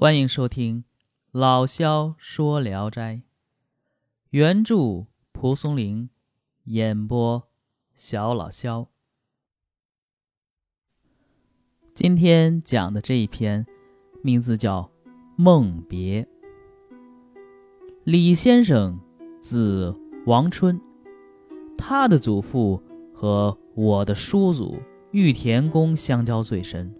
欢迎收听老萧说《聊斋》，原著蒲松龄，演播小老萧。今天讲的这一篇，名字叫《梦别》。李先生字王春，他的祖父和我的叔祖玉田公相交最深。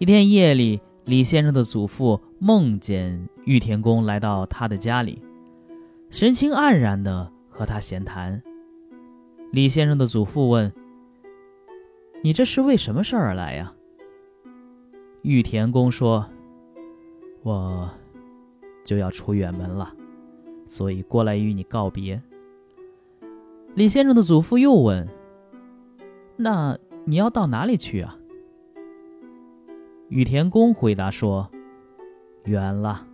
一天夜里。李先生的祖父梦见玉田公来到他的家里，神情黯然地和他闲谈。李先生的祖父问：“你这是为什么事而来呀？”玉田公说：“我就要出远门了，所以过来与你告别。”李先生的祖父又问：“那你要到哪里去啊？”羽田公回答说：“远了。”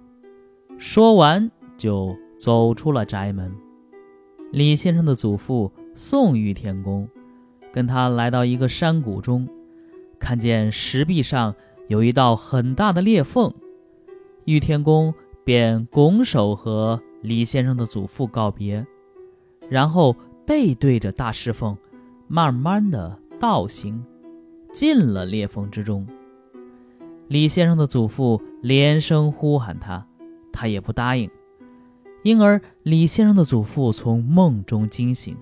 说完就走出了宅门。李先生的祖父送玉田公，跟他来到一个山谷中，看见石壁上有一道很大的裂缝。玉田公便拱手和李先生的祖父告别，然后背对着大石缝，慢慢的倒行，进了裂缝之中。李先生的祖父连声呼喊他，他也不答应，因而李先生的祖父从梦中惊醒。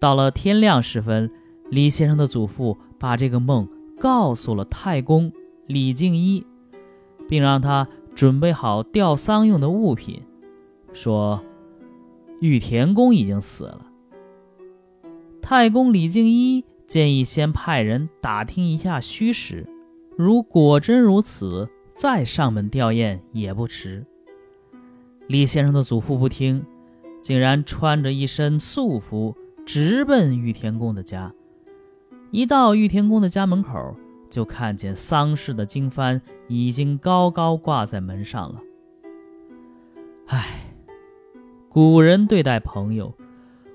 到了天亮时分，李先生的祖父把这个梦告诉了太公李敬一，并让他准备好吊丧用的物品，说玉田公已经死了。太公李敬一建议先派人打听一下虚实。如果真如此，再上门吊唁也不迟。李先生的祖父不听，竟然穿着一身素服，直奔玉田公的家。一到玉田公的家门口，就看见丧事的经幡已经高高挂在门上了。唉，古人对待朋友，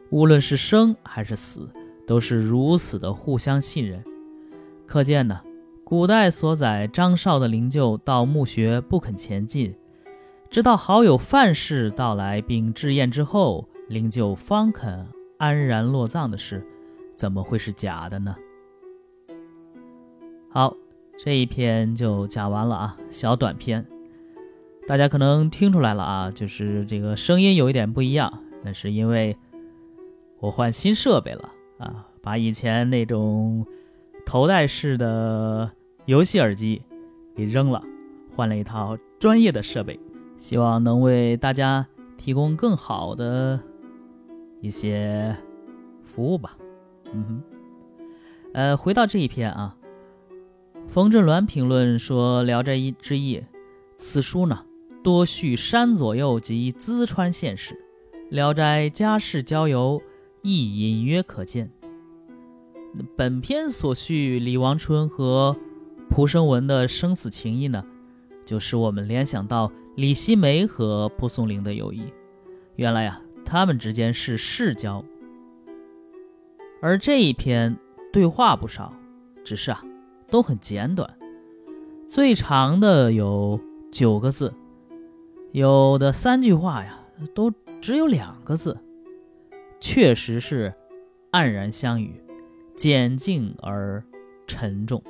无论是生还是死，都是如此的互相信任。可见呢。古代所载张绍的灵柩到墓穴不肯前进，直到好友范氏到来并致唁之后，灵柩方肯安然落葬的事，怎么会是假的呢？好，这一篇就讲完了啊，小短篇，大家可能听出来了啊，就是这个声音有一点不一样，那是因为我换新设备了啊，把以前那种头戴式的。游戏耳机给扔了，换了一套专业的设备，希望能为大家提供更好的一些服务吧。嗯哼，呃，回到这一篇啊，冯振鸾评论说，《聊斋志异》此书呢多叙山左右及淄川县事，《聊斋家世交游亦隐约可见。本篇所叙李王春和蒲生文的生死情谊呢，就使我们联想到李希梅和蒲松龄的友谊。原来呀，他们之间是世交。而这一篇对话不少，只是啊，都很简短。最长的有九个字，有的三句话呀，都只有两个字。确实是黯然相语，简净而沉重。